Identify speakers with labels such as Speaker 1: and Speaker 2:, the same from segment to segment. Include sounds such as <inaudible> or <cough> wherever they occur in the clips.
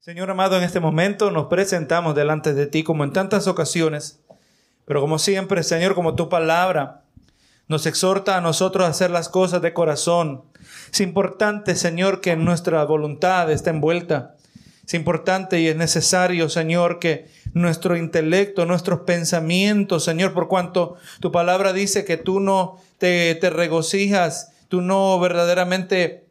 Speaker 1: Señor amado, en este momento nos presentamos delante de ti como en tantas ocasiones, pero como siempre, Señor, como tu palabra nos exhorta a nosotros a hacer las cosas de corazón. Es importante, Señor, que nuestra voluntad esté envuelta. Es importante y es necesario, Señor, que nuestro intelecto, nuestros pensamientos, Señor, por cuanto tu palabra dice que tú no te, te regocijas, tú no verdaderamente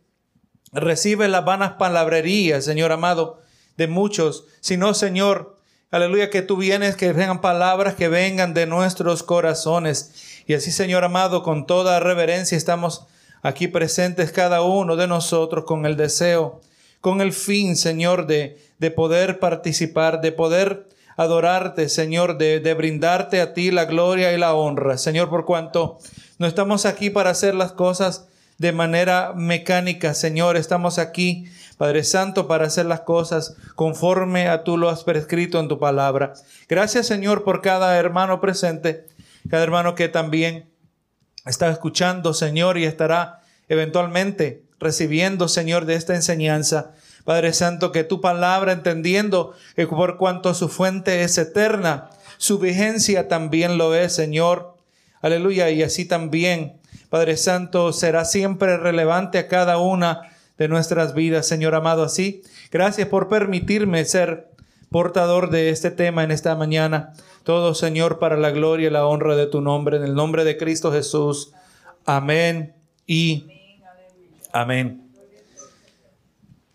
Speaker 1: recibes las vanas palabrerías, Señor amado de muchos, sino, Señor, aleluya, que tú vienes, que vengan palabras que vengan de nuestros corazones. Y así, Señor amado, con toda reverencia estamos aquí presentes cada uno de nosotros con el deseo, con el fin, Señor, de, de poder participar, de poder adorarte, Señor, de, de brindarte a ti la gloria y la honra. Señor, por cuanto no estamos aquí para hacer las cosas de manera mecánica, Señor, estamos aquí Padre Santo, para hacer las cosas conforme a tú lo has prescrito en tu palabra. Gracias, Señor, por cada hermano presente, cada hermano que también está escuchando, Señor, y estará eventualmente recibiendo, Señor, de esta enseñanza. Padre Santo, que tu palabra, entendiendo que por cuanto su fuente es eterna, su vigencia también lo es, Señor. Aleluya. Y así también, Padre Santo, será siempre relevante a cada una de nuestras vidas, Señor amado, así. Gracias por permitirme ser portador de este tema en esta mañana. Todo, Señor, para la gloria y la honra de tu nombre, en el nombre de Cristo Jesús. Amén y amén.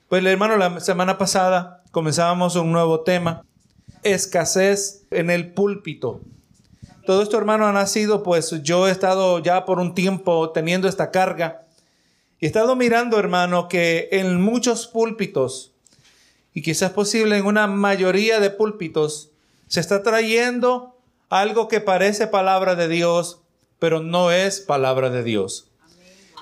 Speaker 1: Pues hermano, la semana pasada comenzábamos un nuevo tema, escasez en el púlpito. Todo esto, hermano, ha nacido, pues yo he estado ya por un tiempo teniendo esta carga he estado mirando, hermano, que en muchos púlpitos, y quizás posible en una mayoría de púlpitos, se está trayendo algo que parece palabra de Dios, pero no es palabra de Dios.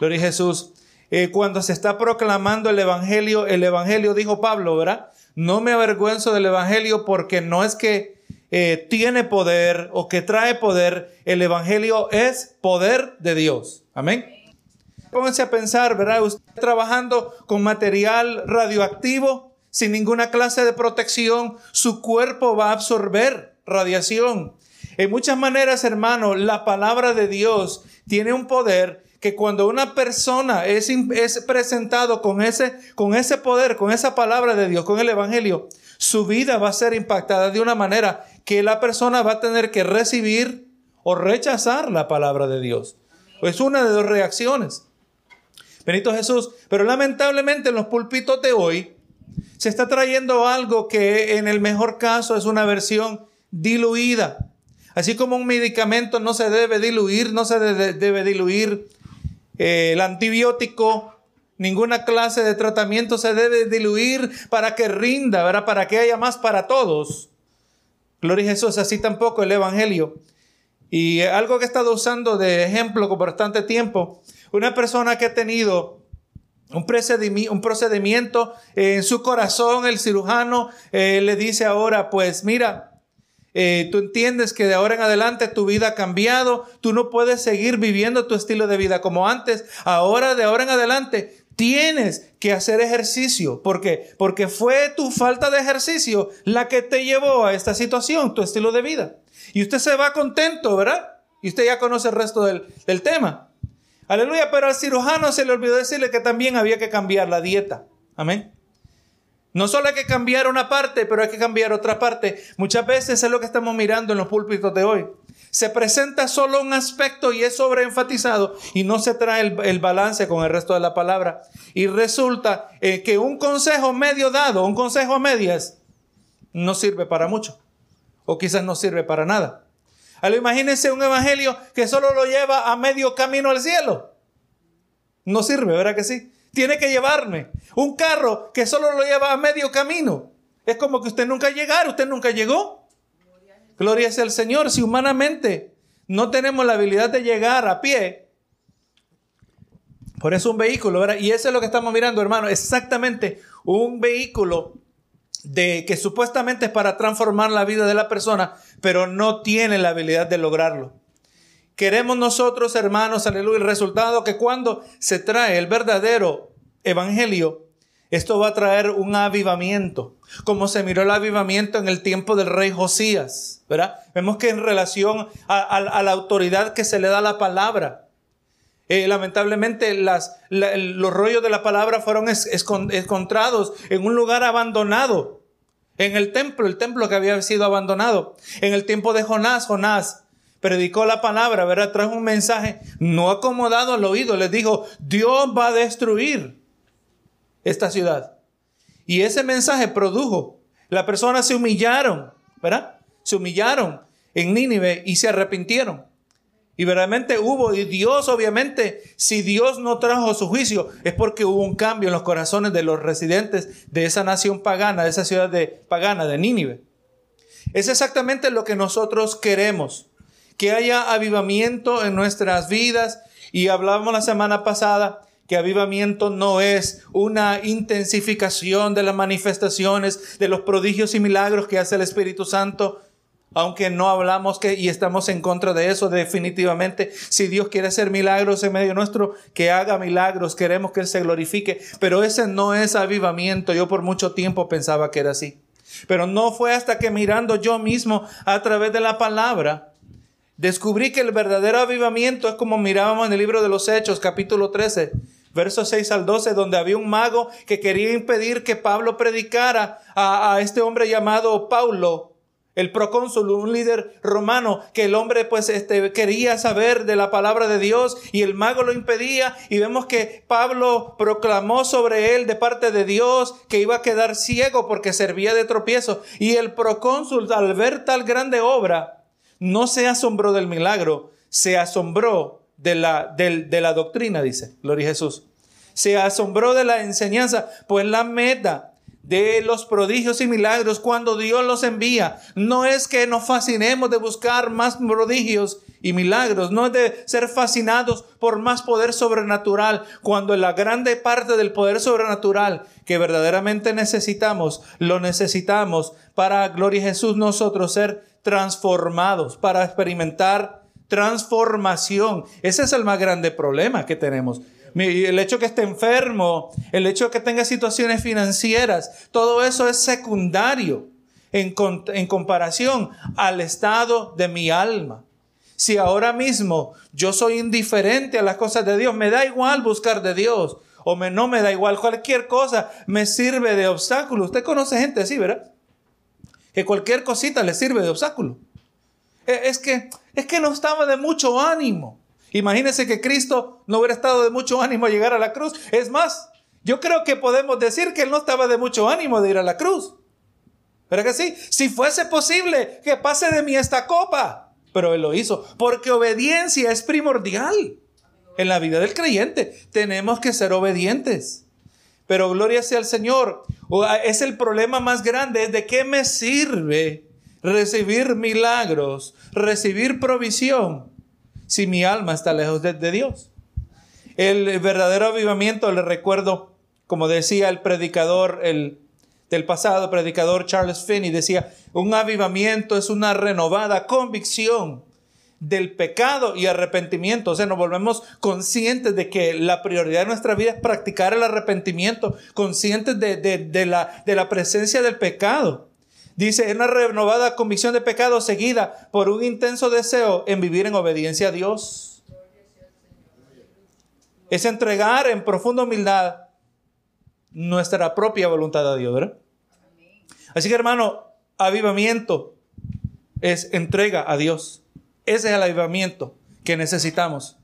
Speaker 1: Gloria a Jesús. Eh, cuando se está proclamando el Evangelio, el Evangelio, dijo Pablo, ¿verdad? No me avergüenzo del Evangelio porque no es que eh, tiene poder o que trae poder, el Evangelio es poder de Dios. Amén. Pónganse a pensar, ¿verdad? Usted trabajando con material radioactivo, sin ninguna clase de protección, su cuerpo va a absorber radiación. En muchas maneras, hermano, la palabra de Dios tiene un poder que cuando una persona es, es presentado con ese, con ese poder, con esa palabra de Dios, con el Evangelio, su vida va a ser impactada de una manera que la persona va a tener que recibir o rechazar la palabra de Dios. Es una de dos reacciones. Benito Jesús. Pero lamentablemente en los pulpitos de hoy se está trayendo algo que en el mejor caso es una versión diluida. Así como un medicamento no se debe diluir, no se debe diluir eh, el antibiótico, ninguna clase de tratamiento se debe diluir para que rinda, ¿verdad? para que haya más para todos. Gloria a Jesús, así tampoco el Evangelio. Y algo que he estado usando de ejemplo por bastante tiempo una persona que ha tenido un procedimiento, en su corazón, el cirujano eh, le dice ahora, pues mira, eh, tú entiendes que de ahora en adelante tu vida ha cambiado, tú no puedes seguir viviendo tu estilo de vida como antes, ahora de ahora en adelante tienes que hacer ejercicio. ¿Por qué? Porque fue tu falta de ejercicio la que te llevó a esta situación, tu estilo de vida. Y usted se va contento, ¿verdad? Y usted ya conoce el resto del, del tema. Aleluya, pero al cirujano se le olvidó decirle que también había que cambiar la dieta. Amén. No solo hay que cambiar una parte, pero hay que cambiar otra parte. Muchas veces es lo que estamos mirando en los púlpitos de hoy. Se presenta solo un aspecto y es sobreenfatizado y no se trae el, balance con el resto de la palabra. Y resulta eh, que un consejo medio dado, un consejo a medias, no sirve para mucho. O quizás no sirve para nada. Ahora imagínense un evangelio que solo lo lleva a medio camino al cielo. No sirve, ¿verdad que sí? Tiene que llevarme. Un carro que solo lo lleva a medio camino. Es como que usted nunca llegara, usted nunca llegó. Gloria sea al Señor. Si humanamente no tenemos la habilidad de llegar a pie, por eso un vehículo, ¿verdad? Y eso es lo que estamos mirando, hermano. Exactamente, un vehículo de que supuestamente es para transformar la vida de la persona, pero no tiene la habilidad de lograrlo. Queremos nosotros, hermanos, aleluya, el resultado que cuando se trae el verdadero evangelio, Esto va a traer un avivamiento, como se miró el avivamiento en el tiempo del rey Josías, ¿verdad? Vemos que en relación a, la autoridad que se le da a la palabra, eh, lamentablemente los rollos de la palabra fueron encontrados en un lugar abandonado, en el templo, el templo que había sido abandonado. En el tiempo de Jonás, Jonás predicó la palabra, ¿verdad? Trajo un mensaje no acomodado al oído, les dijo, Dios va a destruir esta ciudad. Y ese mensaje produjo. Las personas se humillaron, ¿verdad? Se humillaron en Nínive y se arrepintieron. Y verdaderamente hubo, y Dios obviamente, si Dios no trajo su juicio, es porque hubo un cambio en los corazones de los residentes de esa nación pagana, de esa ciudad de, pagana, de Nínive. Es exactamente lo que nosotros queremos, que haya avivamiento en nuestras vidas. Y hablábamos la semana pasada que avivamiento no es una intensificación de las manifestaciones, de los prodigios y milagros que hace el Espíritu Santo, aunque no hablamos que y estamos en contra de eso definitivamente. Si Dios quiere hacer milagros en medio nuestro, que haga milagros, queremos que Él se glorifique, pero ese no es avivamiento. Yo por mucho tiempo pensaba que era así. Pero no fue hasta que mirando yo mismo a través de la palabra, descubrí que el verdadero avivamiento es como mirábamos en el libro de los Hechos, capítulo 13 versos 6 al 12, donde había un mago que quería impedir que Pablo predicara a, este hombre llamado Paulo, el procónsul, un líder romano, que el hombre pues este, quería saber de la palabra de Dios y el mago lo impedía y vemos que Pablo proclamó sobre él de parte de Dios que iba a quedar ciego porque servía de tropiezo y el procónsul al ver tal grande obra no se asombró del milagro, se asombró de la, de, la doctrina, dice, Gloria Jesús. Se asombró de la enseñanza, pues la meta de los prodigios y milagros cuando Dios los envía. No es que nos fascinemos de buscar más prodigios y milagros, no es de ser fascinados por más poder sobrenatural, cuando la grande parte del poder sobrenatural que verdaderamente necesitamos, lo necesitamos para, gloria a Jesús, nosotros ser transformados, para experimentar transformación. Ese es el más grande problema que tenemos. El hecho que esté enfermo, el hecho que tenga situaciones financieras, todo eso es secundario en, en comparación al estado de mi alma. Si ahora mismo yo soy indiferente a las cosas de Dios, me da igual buscar de Dios o no me da igual, cualquier cosa me sirve de obstáculo. Usted conoce gente así, ¿verdad? Que cualquier cosita le sirve de obstáculo. E, es que es que no estaba de mucho ánimo. Imagínense que Cristo no hubiera estado de mucho ánimo a llegar a la cruz. Es más, yo creo que podemos decir que él no estaba de mucho ánimo de ir a la cruz. ¿Pero que sí? Si fuese posible que pase de mí esta copa. Pero él lo hizo porque obediencia es primordial en la vida del creyente. Tenemos que ser obedientes. Pero gloria sea al Señor. Es el problema más grande. ¿De qué me sirve recibir milagros, recibir provisión, si mi alma está lejos de, Dios. El verdadero avivamiento, le recuerdo, como decía el predicador, el del pasado predicador Charles Finney, decía, un avivamiento es una renovada convicción del pecado y arrepentimiento. O sea, nos volvemos conscientes de que la prioridad de nuestra vida es practicar el arrepentimiento, conscientes de la presencia del pecado. Dice, es una renovada convicción de pecado seguida por un intenso deseo en vivir en obediencia a Dios. Es entregar en profunda humildad nuestra propia voluntad a Dios, ¿verdad? Así que hermano, avivamiento es entrega a Dios. Ese es el avivamiento que necesitamos.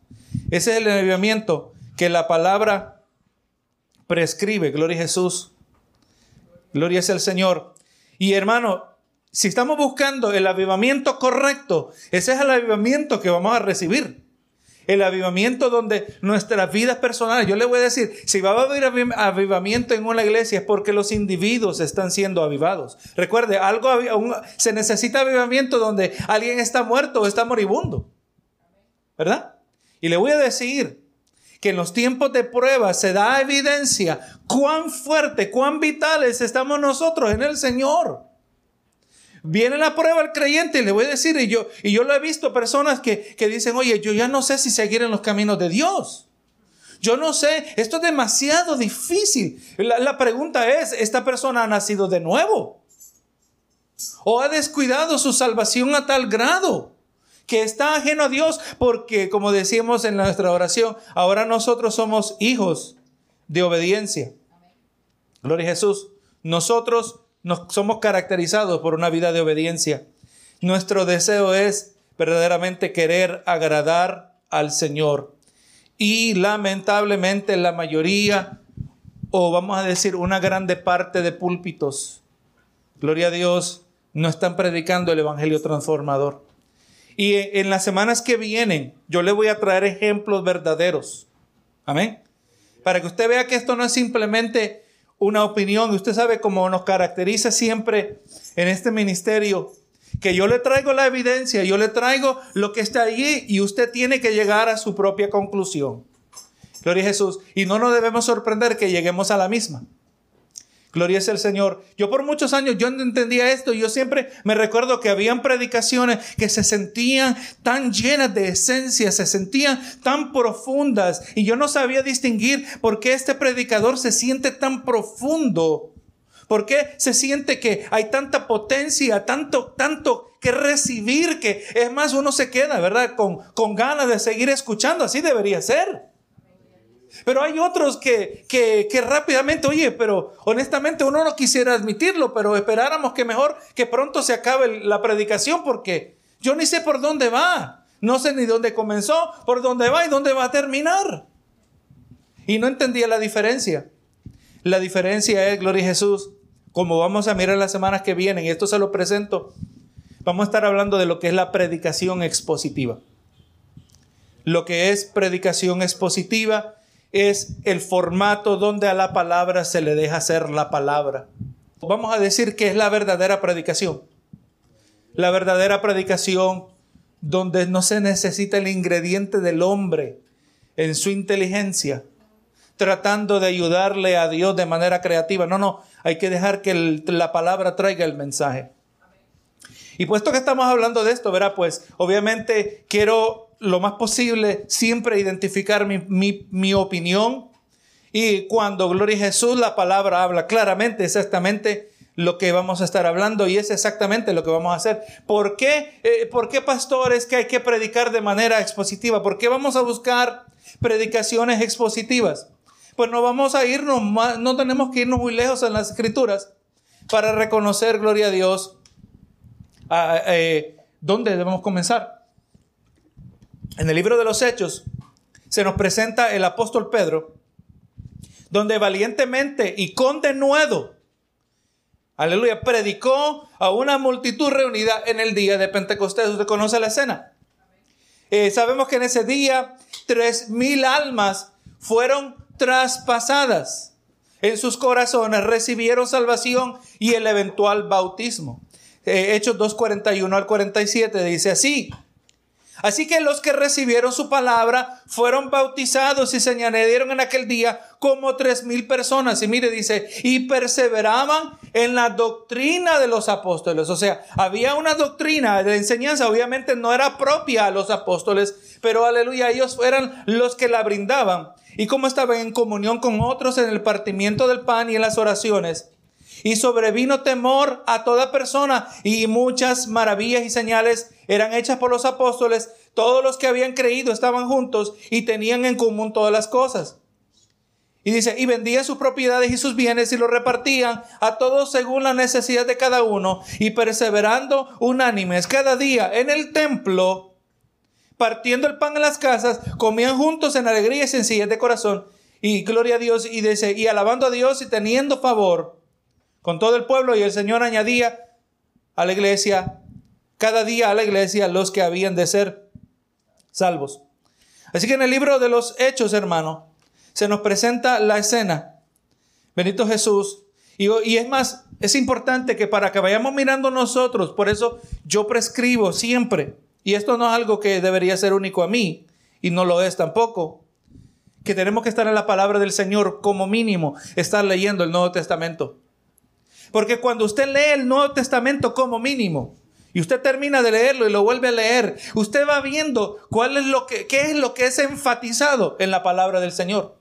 Speaker 1: Ese es el avivamiento que la palabra prescribe. Gloria a Jesús. Gloria es el Señor. Y hermano, si estamos buscando el avivamiento correcto, ese es el avivamiento que vamos a recibir. El avivamiento donde nuestras vidas personales, yo le voy a decir, si va a haber avivamiento en una iglesia es porque los individuos están siendo avivados. Recuerde, algo se necesita avivamiento donde alguien está muerto o está moribundo. ¿Verdad? Y le voy a decir que en los tiempos de prueba se da evidencia cuán fuerte, cuán vitales estamos nosotros en el Señor. Viene la prueba al creyente y le voy a decir, y yo, y yo lo he visto personas que, que dicen, oye, yo ya no sé si seguir en los caminos de Dios. Yo no sé, esto es demasiado difícil. La, la pregunta es, ¿esta persona ha nacido de nuevo? ¿O ha descuidado su salvación a tal grado? Que está ajeno a Dios, porque como decíamos en nuestra oración, ahora nosotros somos hijos de obediencia. Gloria a Jesús. Nosotros nos somos caracterizados por una vida de obediencia. Nuestro deseo es verdaderamente querer agradar al Señor. Y lamentablemente la mayoría, o vamos a decir una grande parte de púlpitos, gloria a Dios, no están predicando el Evangelio transformador. Y en las semanas que vienen, yo le voy a traer ejemplos verdaderos. Amén. Para que usted vea que esto no es simplemente una opinión. Usted sabe cómo nos caracteriza siempre en este ministerio, que yo le traigo la evidencia, yo le traigo lo que está allí y usted tiene que llegar a su propia conclusión. Gloria a Jesús. Y no nos debemos sorprender que lleguemos a la misma. Gloria es el Señor. Yo por muchos años yo no entendía esto. Yo siempre me recuerdo que habían predicaciones que se sentían tan llenas de esencia, se sentían tan profundas. Y yo no sabía distinguir por qué este predicador se siente tan profundo. ¿Por qué se siente que hay tanta potencia, tanto, tanto que recibir que es más uno se queda, ¿verdad? Con, con ganas de seguir escuchando. Así debería ser. Pero hay otros que, que, rápidamente, oye, pero honestamente uno no quisiera admitirlo, pero esperáramos que mejor que pronto se acabe la predicación porque yo ni sé por dónde va. No sé ni dónde comenzó, por dónde va y dónde va a terminar. Y no entendía la diferencia. La diferencia es, Gloria a Jesús, como vamos a mirar las semanas que vienen, y esto se lo presento, vamos a estar hablando de lo que es la predicación expositiva. Lo que es predicación expositiva es el formato donde a la palabra se le deja hacer la palabra. Vamos a decir que es la verdadera predicación. La verdadera predicación donde no se necesita el ingrediente del hombre en su inteligencia, tratando de ayudarle a Dios de manera creativa. No, no, hay que dejar que la palabra traiga el mensaje. Y puesto que estamos hablando de esto, verá, pues obviamente quiero lo más posible siempre identificar mi, opinión. Y cuando Gloria a Jesús, la palabra habla claramente, exactamente lo que vamos a estar hablando y es exactamente lo que vamos a hacer. ¿Por qué, eh, ¿por qué pastores que hay que predicar de manera expositiva? ¿Por qué vamos a buscar predicaciones expositivas? Pues no vamos a irnos, no tenemos que irnos muy lejos en las escrituras para reconocer, gloria a Dios, eh, dónde debemos comenzar. En el libro de los Hechos se nos presenta el apóstol Pedro, donde valientemente y con denuedo, aleluya, predicó a una multitud reunida en el día de Pentecostés. ¿Usted conoce la escena? Eh, sabemos que en ese día tres mil almas fueron traspasadas en sus corazones, recibieron salvación y el eventual bautismo. Eh, Hechos 2.41 al 47 dice así. Así que los que recibieron su palabra fueron bautizados y se añadieron en aquel día como tres mil personas. Y mire, dice, y perseveraban en la doctrina de los apóstoles. O sea, había una doctrina de enseñanza, obviamente no era propia a los apóstoles, pero aleluya, ellos eran los que la brindaban. Y como estaban en comunión con otros en el partimiento del pan y en las oraciones. Y sobrevino temor a toda persona y muchas maravillas y señales eran hechas por los apóstoles. Todos los que habían creído estaban juntos y tenían en común todas las cosas. Y dice, y vendían sus propiedades y sus bienes y los repartían a todos según la necesidad de cada uno y perseverando unánimes cada día en el templo, partiendo el pan en las casas, comían juntos en alegría y sencillez de corazón y gloria a Dios y dice, y alabando a Dios y teniendo favor con todo el pueblo y el Señor añadía a la iglesia, cada día a la iglesia los que habían de ser salvos. Así que en el libro de los Hechos, hermano, se nos presenta la escena. Benito Jesús. Y, y, es más, es importante que para que vayamos mirando nosotros, por eso yo prescribo siempre, y esto no es algo que debería ser único a mí, y no lo es tampoco, que tenemos que estar en la palabra del Señor como mínimo, estar leyendo el Nuevo Testamento. Porque cuando usted lee el Nuevo Testamento como mínimo, Y usted termina de leerlo y lo vuelve a leer. Usted va viendo cuál es lo que, qué es lo que es enfatizado en la palabra del Señor.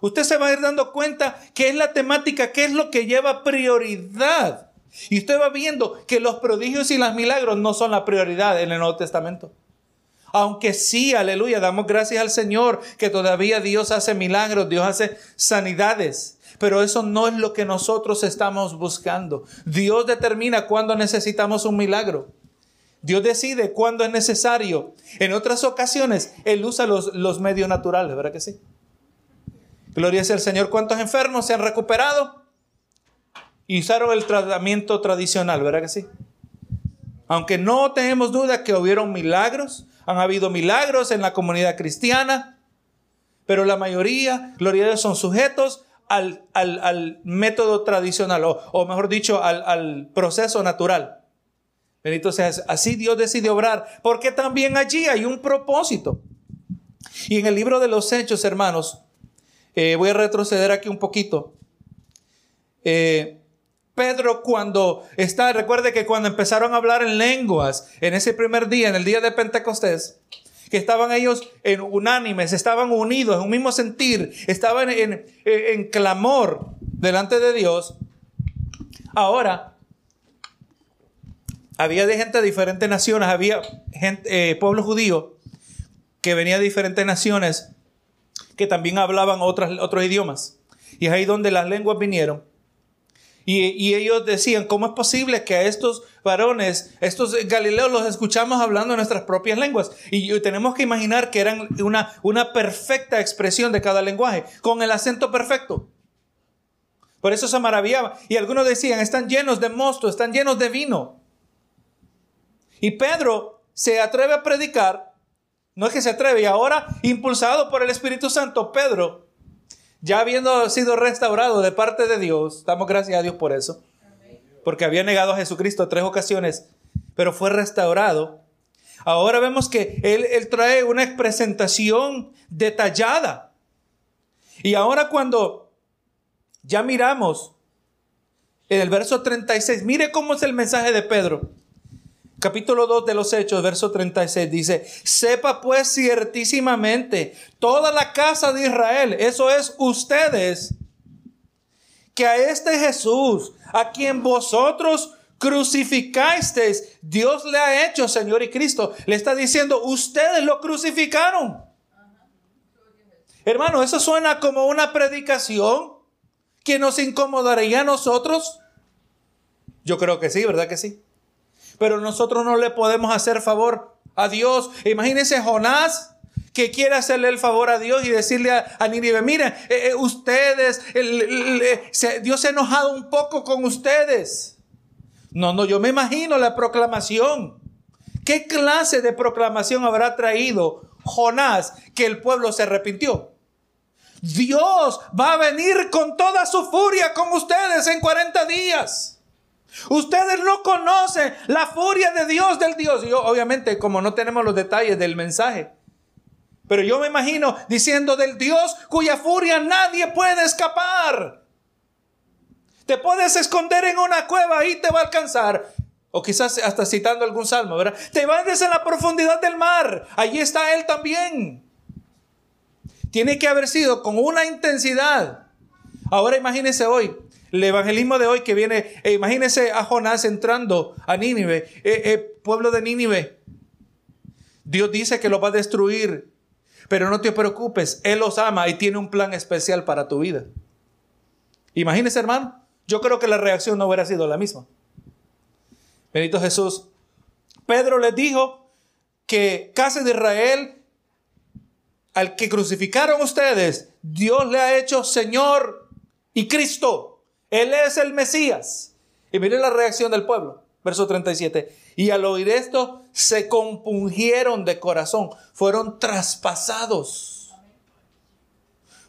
Speaker 1: Usted se va a ir dando cuenta qué es la temática, qué es lo que lleva prioridad. Y usted va viendo que los prodigios y los milagros no son la prioridad en el Nuevo Testamento. Aunque sí, aleluya, damos gracias al Señor que todavía Dios hace milagros, Dios hace sanidades. Pero eso no es lo que nosotros estamos buscando. Dios determina cuándo necesitamos un milagro. Dios decide cuándo es necesario. En otras ocasiones, Él usa los, los medios naturales, ¿verdad que sí? Gloria sea al Señor. ¿Cuántos enfermos se han recuperado? Y usaron el tratamiento tradicional, ¿verdad que sí? Aunque no tenemos duda que hubieron milagros, han habido milagros en la comunidad cristiana, pero la mayoría, gloria a Dios, son sujetos al, al, método tradicional, o, o mejor dicho, al, al, proceso natural. Bendito sea, así Dios decide obrar, porque también allí hay un propósito. Y en el libro de los Hechos, hermanos, eh, voy a retroceder aquí un poquito. Eh, Pedro cuando está, recuerde que cuando empezaron a hablar en lenguas, en ese primer día, en el día de Pentecostés, que estaban ellos en unánimes, estaban unidos en un mismo sentir, estaban en, clamor delante de Dios. Ahora, había gente de diferentes naciones, había gente, eh, pueblo judío que venía de diferentes naciones que también hablaban otros idiomas. Y es ahí donde las lenguas vinieron. Y, ellos decían, ¿cómo es posible que a estos varones, estos galileos, los escuchamos hablando nuestras propias lenguas? Y tenemos que imaginar que eran una, una perfecta expresión de cada lenguaje, con el acento perfecto. Por eso se maravillaba. Y algunos decían, están llenos de mosto, están llenos de vino. Y Pedro se atreve a predicar, no es que se atreve, y ahora, impulsado por el Espíritu Santo, Pedro ya habiendo sido restaurado de parte de Dios, damos gracias a Dios por eso, porque había negado a Jesucristo tres ocasiones, pero fue restaurado. Ahora vemos que él, él trae una presentación detallada. Y ahora cuando ya miramos en el verso 36, mire cómo es el mensaje de Pedro. Capítulo 2 de los Hechos, verso 36 dice, sepa pues ciertísimamente toda la casa de Israel, eso es ustedes, que a este Jesús, a quien vosotros crucificasteis, Dios le ha hecho Señor y Cristo. Le está diciendo, ustedes lo crucificaron. Hermano, eso suena como una predicación que nos incomodaría a nosotros. Yo creo que sí, ¿verdad que sí? Pero nosotros no le podemos hacer favor a Dios. Imagínense Jonás que quiere hacerle el favor a Dios y decirle a, a Nínive, miren, eh, eh, ustedes, Dios se ha enojado un poco con ustedes. No, no, yo me imagino la proclamación. ¿Qué clase de proclamación habrá traído Jonás que el pueblo se arrepintió? Dios va a venir con toda su furia con ustedes en 40 días. Ustedes no conocen la furia de Dios del Dios. Y obviamente, como no tenemos los detalles del mensaje, pero yo me imagino diciendo del Dios cuya furia nadie puede escapar. Te puedes esconder en una cueva y te va a alcanzar. O quizás hasta citando algún salmo, ¿verdad? Te vas en la profundidad del mar. Allí está Él también. Tiene que haber sido con una intensidad. Ahora imagínese hoy, el evangelismo de hoy que viene, e imagínese a Jonás entrando a Nínive, eh, eh, pueblo de Nínive. Dios dice que lo va a destruir, pero no te preocupes, Él los ama y tiene un plan especial para tu vida. Imagínese, hermano, yo creo que la reacción no hubiera sido la misma. Benito Jesús. Pedro les dijo que casa de Israel, al que crucificaron ustedes, Dios le ha hecho Señor y Cristo. Él es el Mesías. Y miren la reacción del pueblo. Verso 37. Y al oír esto, se compungieron de corazón. Fueron traspasados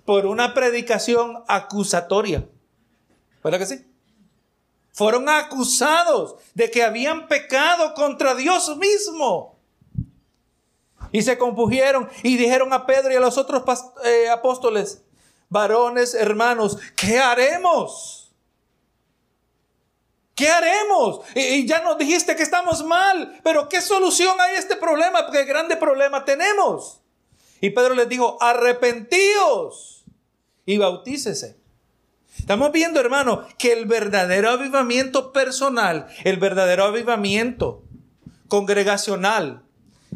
Speaker 1: por una predicación acusatoria. ¿Verdad que sí? Fueron acusados de que habían pecado contra Dios mismo. Y se compugieron y dijeron a Pedro y a los otros eh, apóstoles, varones, hermanos, ¿qué haremos? ¿Qué haremos? Y, ya nos dijiste que estamos mal, pero ¿qué solución hay a este problema? Porque grande problema tenemos. Y Pedro les dijo, arrepentíos y bautícese. Estamos viendo, hermano, que el verdadero avivamiento personal, el verdadero avivamiento congregacional,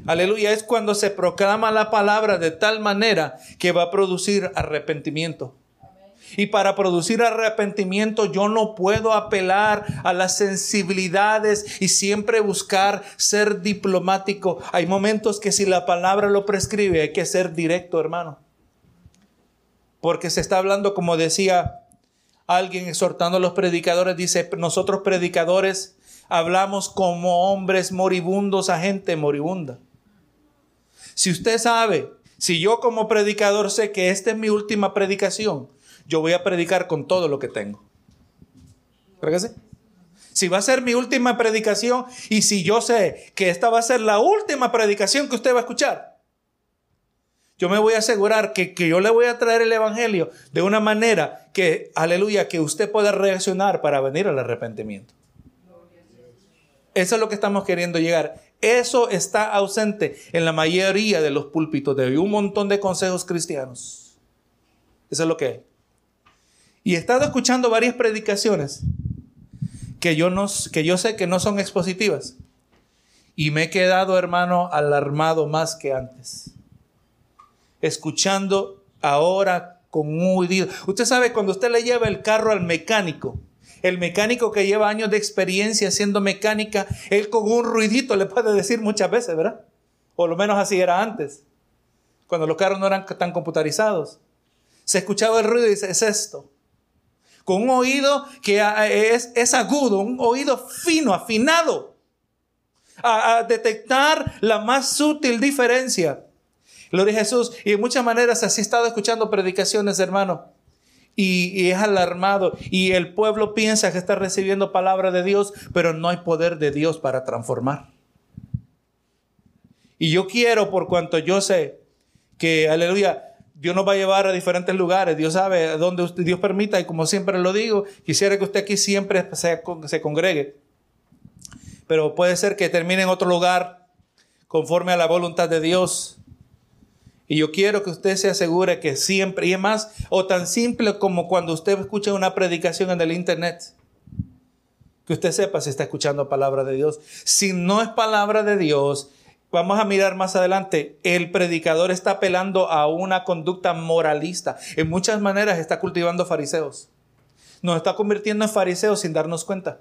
Speaker 1: aleluya, es cuando se proclama la palabra de tal manera que va a producir arrepentimiento. Y para producir arrepentimiento yo no puedo apelar a las sensibilidades y siempre buscar ser diplomático. Hay momentos que si la palabra lo prescribe hay que ser directo, hermano. Porque se está hablando, como decía alguien exhortando a los predicadores, dice, nosotros predicadores hablamos como hombres moribundos a gente moribunda. Si usted sabe, si yo como predicador sé que esta es mi última predicación, yo voy a predicar con todo lo que tengo. ¿Cree Si va a ser mi última predicación y si yo sé que esta va a ser la última predicación que usted va a escuchar, yo me voy a asegurar que, que, yo le voy a traer el Evangelio de una manera que, aleluya, que usted pueda reaccionar para venir al arrepentimiento. Eso es lo que estamos queriendo llegar. Eso está ausente en la mayoría de los púlpitos de un montón de consejos cristianos. Eso es lo que. Y he estado escuchando varias predicaciones que yo, no, que yo sé que no son expositivas. Y me he quedado, hermano, alarmado más que antes. Escuchando ahora con un oído. Usted sabe, cuando usted le lleva el carro al mecánico, el mecánico que lleva años de experiencia haciendo mecánica, él con un ruidito le puede decir muchas veces, ¿verdad? O lo menos así era antes, cuando los carros no eran tan computarizados. Se escuchaba el ruido y dice, es esto con un oído que es, es agudo, un oído fino, afinado, a, detectar la más sutil diferencia. Lo de Jesús, y de muchas maneras así he estado escuchando predicaciones, hermano. Y, y, es alarmado. Y el pueblo piensa que está recibiendo palabra de Dios, pero no hay poder de Dios para transformar. Y yo quiero, por cuanto yo sé que, aleluya, Dios nos va a llevar a diferentes lugares. Dios sabe dónde usted, Dios permita. Y como siempre lo digo, quisiera que usted aquí siempre se, se congregue. Pero puede ser que termine en otro lugar conforme a la voluntad de Dios. Y yo quiero que usted se asegure que siempre, y es más, o tan simple como cuando usted escucha una predicación en el internet, que usted sepa si está escuchando palabra de Dios. Si no es palabra de Dios, Vamos a mirar más adelante, el predicador está apelando a una conducta moralista. En muchas maneras está cultivando fariseos. Nos está convirtiendo en fariseos sin darnos cuenta.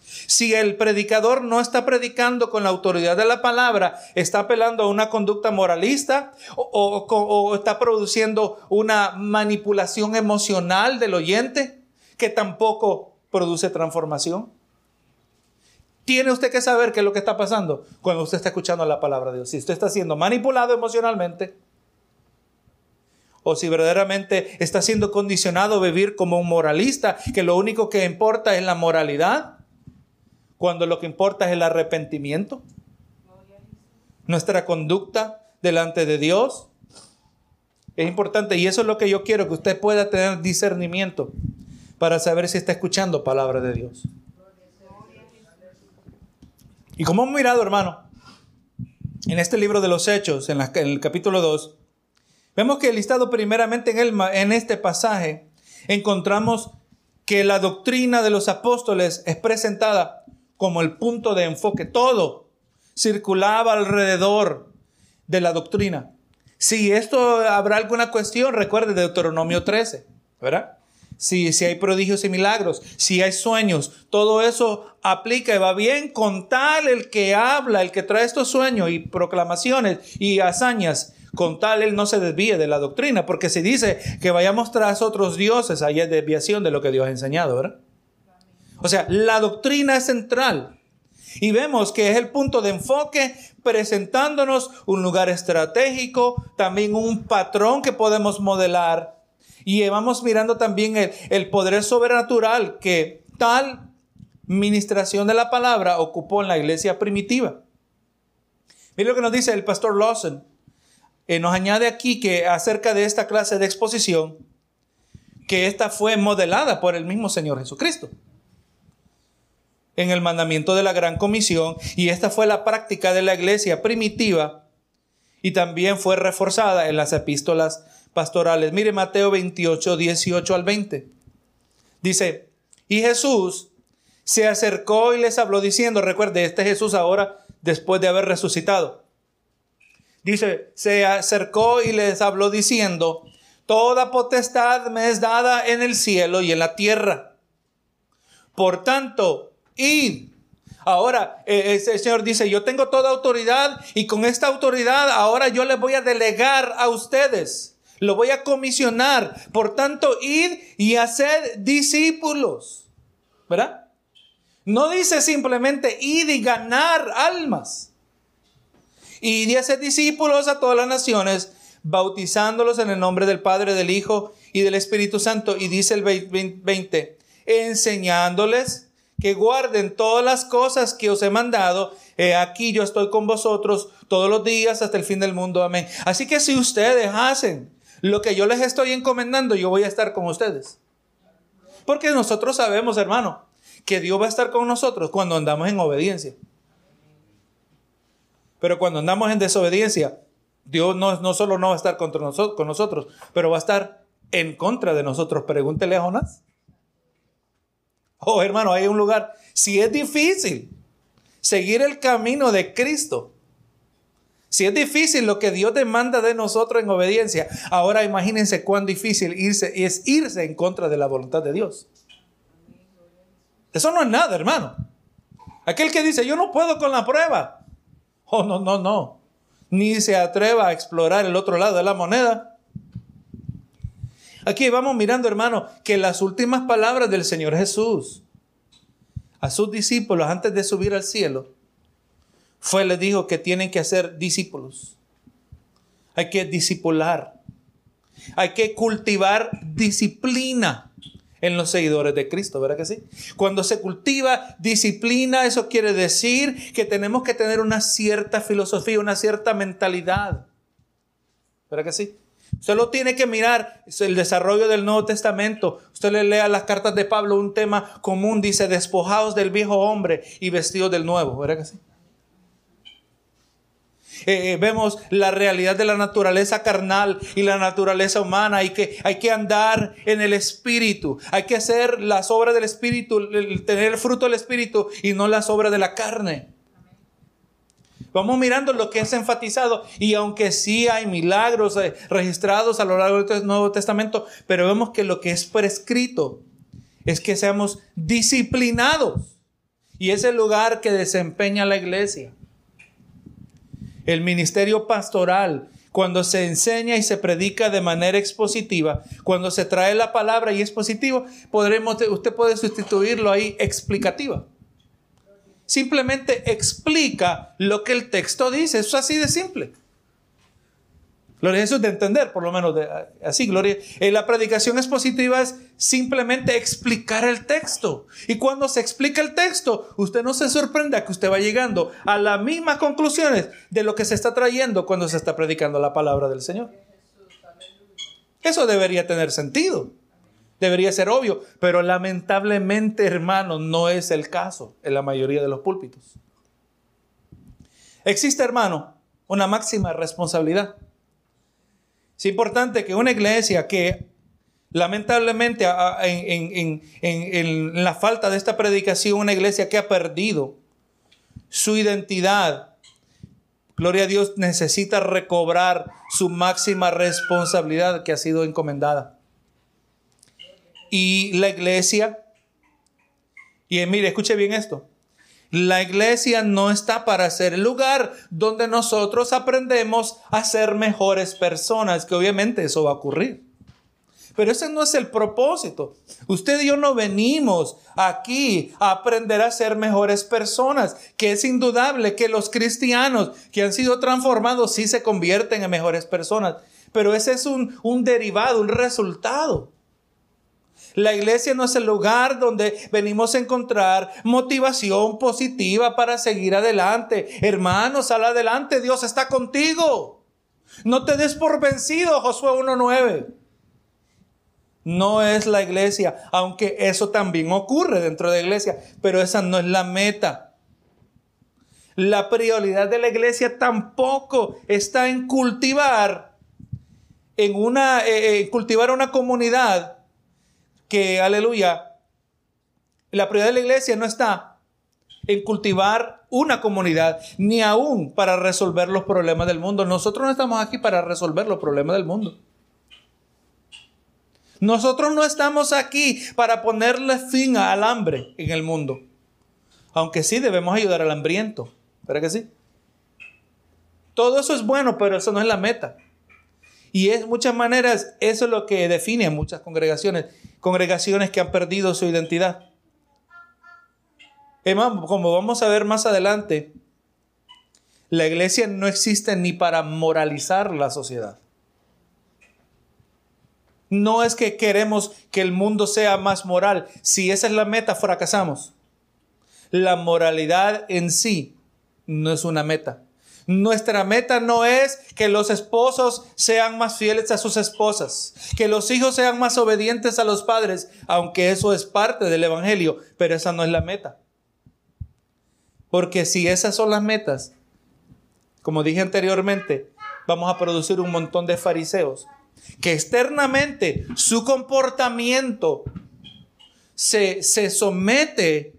Speaker 1: Si el predicador no está predicando con la autoridad de la palabra, está apelando a una conducta moralista o, o está produciendo una manipulación emocional del oyente que tampoco produce transformación. Tiene usted que saber qué es lo que está pasando cuando usted está escuchando la palabra de Dios. Si usted está siendo manipulado emocionalmente o si verdaderamente está siendo condicionado a vivir como un moralista, que lo único que importa es la moralidad, cuando lo que importa es el arrepentimiento, nuestra conducta delante de Dios. Es importante y eso es lo que yo quiero, que usted pueda tener discernimiento para saber si está escuchando palabra de Dios. Y como hemos mirado, hermano, en este libro de los Hechos, en, el capítulo 2, vemos que listado primeramente en, el, en este pasaje, encontramos que la doctrina de los apóstoles es presentada como el punto de enfoque. Todo circulaba alrededor de la doctrina. Si esto habrá alguna cuestión, recuerde Deuteronomio 13, ¿verdad? Si, hay prodigios y milagros, si hay sueños, todo eso aplica y va bien con tal el que habla, el que trae estos sueños y proclamaciones y hazañas, con tal él no se desvíe de la doctrina, porque si dice que vayamos tras otros dioses, ahí es desviación de lo que Dios ha enseñado, ¿verdad? O sea, la doctrina es central. Y vemos que es el punto de enfoque presentándonos un lugar estratégico, también un patrón que podemos modelar y vamos mirando también el, poder sobrenatural que tal ministración de la palabra ocupó en la iglesia primitiva. Mire lo que nos dice el pastor Lawson. Eh, nos añade aquí que acerca de esta clase de exposición, que esta fue modelada por el mismo Señor Jesucristo. en el mandamiento de la gran comisión y esta fue la práctica de la iglesia primitiva y también fue reforzada en las epístolas pastorales. Mire Mateo 28, 18 al 20. Dice, y Jesús se acercó y les habló diciendo, recuerde, este Jesús ahora después de haber resucitado. Dice, se acercó y les habló diciendo, toda potestad me es dada en el cielo y en la tierra. Por tanto, id. Ahora, el Señor dice, yo tengo toda autoridad y con esta autoridad ahora yo les voy a delegar a ustedes. Lo voy a comisionar. Por tanto, id y hacer discípulos. ¿Verdad? No dice simplemente id y ganar almas. Y de hacer discípulos a todas las naciones, bautizándolos en el nombre del Padre, del Hijo y del Espíritu Santo. Y dice el 20, enseñándoles que guarden todas las cosas que os he mandado. aquí yo estoy con vosotros todos los días hasta el fin del mundo. Amén. Así que si ustedes hacen lo que yo les estoy encomendando, yo voy a estar con ustedes. Porque nosotros sabemos, hermano, que Dios va a estar con nosotros cuando andamos en obediencia. Pero cuando andamos en desobediencia, Dios no, no solo no va a estar contra nosotros, con nosotros, pero va a estar en contra de nosotros. Pregúntele a Jonás. Oh, hermano, hay un lugar. Si es difícil seguir el camino de Cristo, si es difícil lo que Dios demanda de nosotros en obediencia, ahora imagínense cuán difícil irse, es irse en contra de la voluntad de Dios. Eso no es nada, hermano. Aquel que dice, yo no puedo con la prueba. Oh, no, no, no. Ni se atreva a explorar el otro lado de la moneda. Aquí vamos mirando, hermano, que las últimas palabras del Señor Jesús a sus discípulos antes de subir al cielo fue, le dijo que tienen que hacer discípulos. Hay que discipular. Hay que cultivar disciplina en los seguidores de Cristo, ¿verdad que sí? Cuando se cultiva disciplina, eso quiere decir que tenemos que tener una cierta filosofía, una cierta mentalidad. ¿Verdad que sí? Usted lo tiene que mirar, el desarrollo del Nuevo Testamento. Usted le lea las cartas de Pablo, un tema común, dice, despojados del viejo hombre y vestidos del nuevo. ¿Verdad que sí? Eh, eh, vemos la realidad de la naturaleza carnal y la naturaleza humana y que hay que andar en el espíritu, hay que hacer las obras del espíritu, tener el fruto del espíritu y no las obras de la carne. Vamos mirando lo que es enfatizado y aunque sí hay milagros eh, registrados a lo largo del Nuevo Testamento, pero vemos que lo que es prescrito es que seamos disciplinados. Y es el lugar que desempeña la iglesia el ministerio pastoral, cuando se enseña y se predica de manera expositiva, cuando se trae la palabra y es positivo, podremos, usted puede sustituirlo ahí explicativa. Simplemente explica lo que el texto dice, eso es así de simple. Gloria a Jesús de entender, por lo menos así, gloria. Eh, la predicación expositiva es simplemente explicar el texto. Y cuando se explica el texto, usted no se sorprenda que usted va llegando a las mismas conclusiones de lo que se está trayendo cuando se está predicando la palabra del Señor. Eso debería tener sentido. Debería ser obvio. Pero lamentablemente, hermano, no es el caso en la mayoría de los púlpitos. Existe, hermano, una máxima responsabilidad es importante que una iglesia que lamentablemente en, la falta de esta predicación, una iglesia que ha perdido su identidad, gloria a Dios, necesita recobrar su máxima responsabilidad que ha sido encomendada. Y la iglesia, y mire, escuche bien esto, la iglesia no está para ser el lugar donde nosotros aprendemos a ser mejores personas, que obviamente eso va a ocurrir. Pero ese no es el propósito. Usted y yo no venimos aquí a aprender a ser mejores personas, que es indudable que los cristianos que han sido transformados sí se convierten en mejores personas. Pero ese es un, un derivado, un resultado. La iglesia no es el lugar donde venimos a encontrar motivación positiva para seguir adelante. Hermanos, sal adelante, Dios está contigo. No te des por vencido, Josué 1.9. no es la iglesia, aunque eso también ocurre dentro de la iglesia, pero esa no es la meta. La prioridad de la iglesia tampoco está en cultivar en una eh, eh, cultivar una comunidad que aleluya. La prioridad de la iglesia no está en cultivar una comunidad, ni aún para resolver los problemas del mundo. Nosotros no estamos aquí para resolver los problemas del mundo. Nosotros no estamos aquí para ponerle fin al hambre en el mundo. Aunque sí debemos ayudar al hambriento. ¿Verdad que sí? Todo eso es bueno, pero eso no es la meta. Y es muchas maneras, eso es lo que define a muchas congregaciones, congregaciones que han perdido su identidad. como vamos a ver más adelante, la iglesia no existe ni para moralizar la sociedad. No es que queremos que el mundo sea más moral. Si esa es la meta, fracasamos. La moralidad en sí no es una meta. Nuestra meta no es que los esposos sean más fieles a sus esposas, que los hijos sean más obedientes a los padres, aunque eso es parte del Evangelio, pero esa no es la meta. Porque si esas son las metas, como dije anteriormente, vamos a producir un montón de fariseos que externamente su comportamiento se, se somete,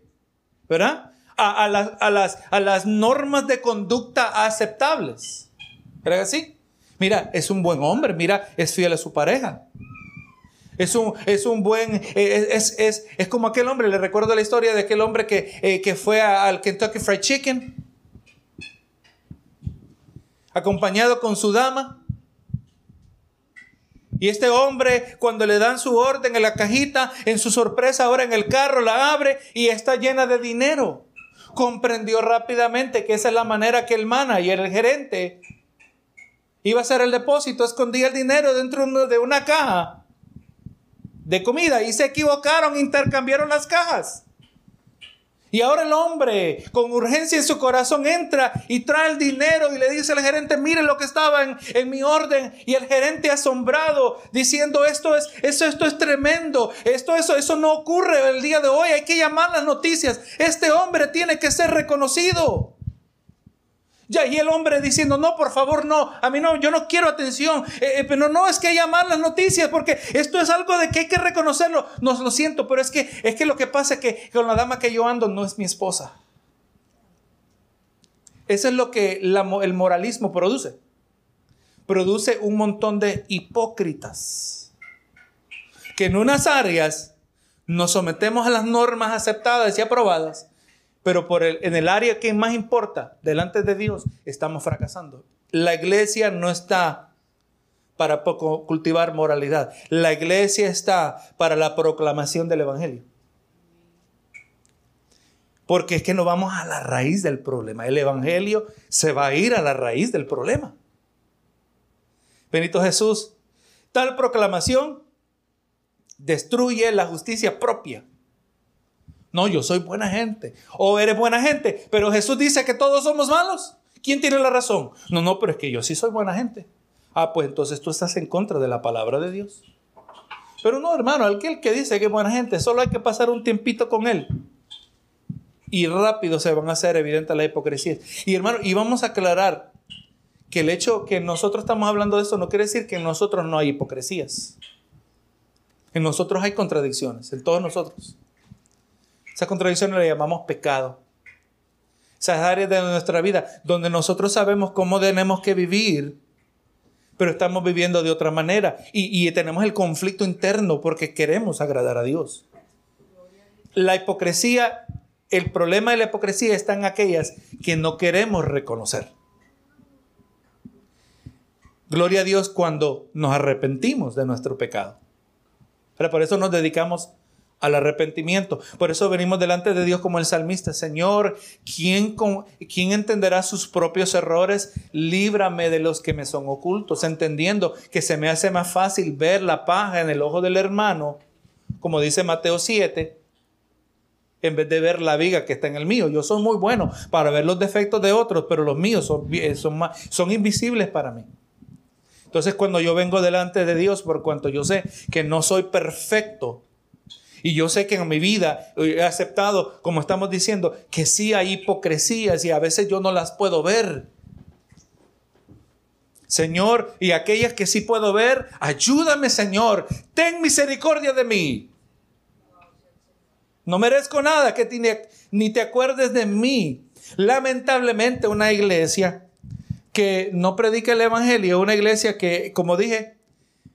Speaker 1: ¿verdad? A, las, a, las, a, las, normas de conducta aceptables. ¿Verdad que sí? Mira, es un buen hombre, mira, es fiel a su pareja. Es un, es un buen, eh, es, es, es, como aquel hombre, le recuerdo la historia de aquel hombre que, eh, que fue al Kentucky Fried Chicken, acompañado con su dama. Y este hombre, cuando le dan su orden en la cajita, en su sorpresa, ahora en el carro, la abre y está llena de dinero. Comprendió rápidamente que esa es la manera que el manager, el gerente, iba a hacer el depósito, escondía el dinero dentro de una caja de comida y se equivocaron, intercambiaron las cajas. Y ahora el hombre, con urgencia en su corazón, entra y trae el dinero y le dice al gerente, mire lo que estaba en, mi orden. Y el gerente asombrado, diciendo, esto es, esto es tremendo. Esto, eso, eso no ocurre el día de hoy. Hay que llamar las noticias. Este hombre tiene que ser reconocido. Ya, y el hombre diciendo, no, por favor, no, a mí no, yo no quiero atención, eh, eh, pero no es que haya malas noticias, porque esto es algo de que hay que reconocerlo. No, lo siento, pero es que, es que lo que pasa es que con la dama que yo ando no es mi esposa. Eso es lo que el moralismo produce. Produce un montón de hipócritas que en unas áreas nos sometemos a las normas aceptadas y aprobadas pero por el, en el área que más importa, delante de Dios, estamos fracasando. La iglesia no está para cultivar moralidad. La iglesia está para la proclamación del Evangelio. Porque es que no vamos a la raíz del problema. El Evangelio se va a ir a la raíz del problema. Benito Jesús, tal proclamación destruye la justicia propia no, yo soy buena gente. O eres buena gente. Pero Jesús dice que todos somos malos. ¿Quién tiene la razón? No, no, pero es que yo sí soy buena gente. Ah, pues entonces tú estás en contra de la palabra de Dios. Pero no, hermano, aquel que dice que es buena gente, solo hay que pasar un tiempito con él. Y rápido se van a hacer evidentes la hipocresía. Y hermano, y vamos a aclarar que el hecho que nosotros estamos hablando de eso no quiere decir que en nosotros no hay hipocresías. En nosotros hay contradicciones, en todos nosotros. Esa contradicción le llamamos pecado. Esas áreas de nuestra vida donde nosotros sabemos cómo tenemos que vivir, pero estamos viviendo de otra manera. Y, y tenemos el conflicto interno porque queremos agradar a Dios. La hipocresía, el problema de la hipocresía está en aquellas que no queremos reconocer. Gloria a Dios cuando nos arrepentimos de nuestro pecado. Pero por eso nos dedicamos al arrepentimiento. Por eso venimos delante de Dios como el salmista, Señor, ¿quién, ¿quién entenderá sus propios errores? Líbrame de los que me son ocultos, entendiendo que se me hace más fácil ver la paja en el ojo del hermano, como dice Mateo 7, en vez de ver la viga que está en el mío. Yo soy muy bueno para ver los defectos de otros, pero los míos son, son, son invisibles para mí. Entonces cuando yo vengo delante de Dios, por cuanto yo sé que no soy perfecto, y yo sé que en mi vida he aceptado, como estamos diciendo, que sí hay hipocresías y a veces yo no las puedo ver. Señor, y aquellas que sí puedo ver, ayúdame, Señor. Ten misericordia de mí. No merezco nada que ni te acuerdes de mí. Lamentablemente una iglesia que no predica el Evangelio, una iglesia que, como dije,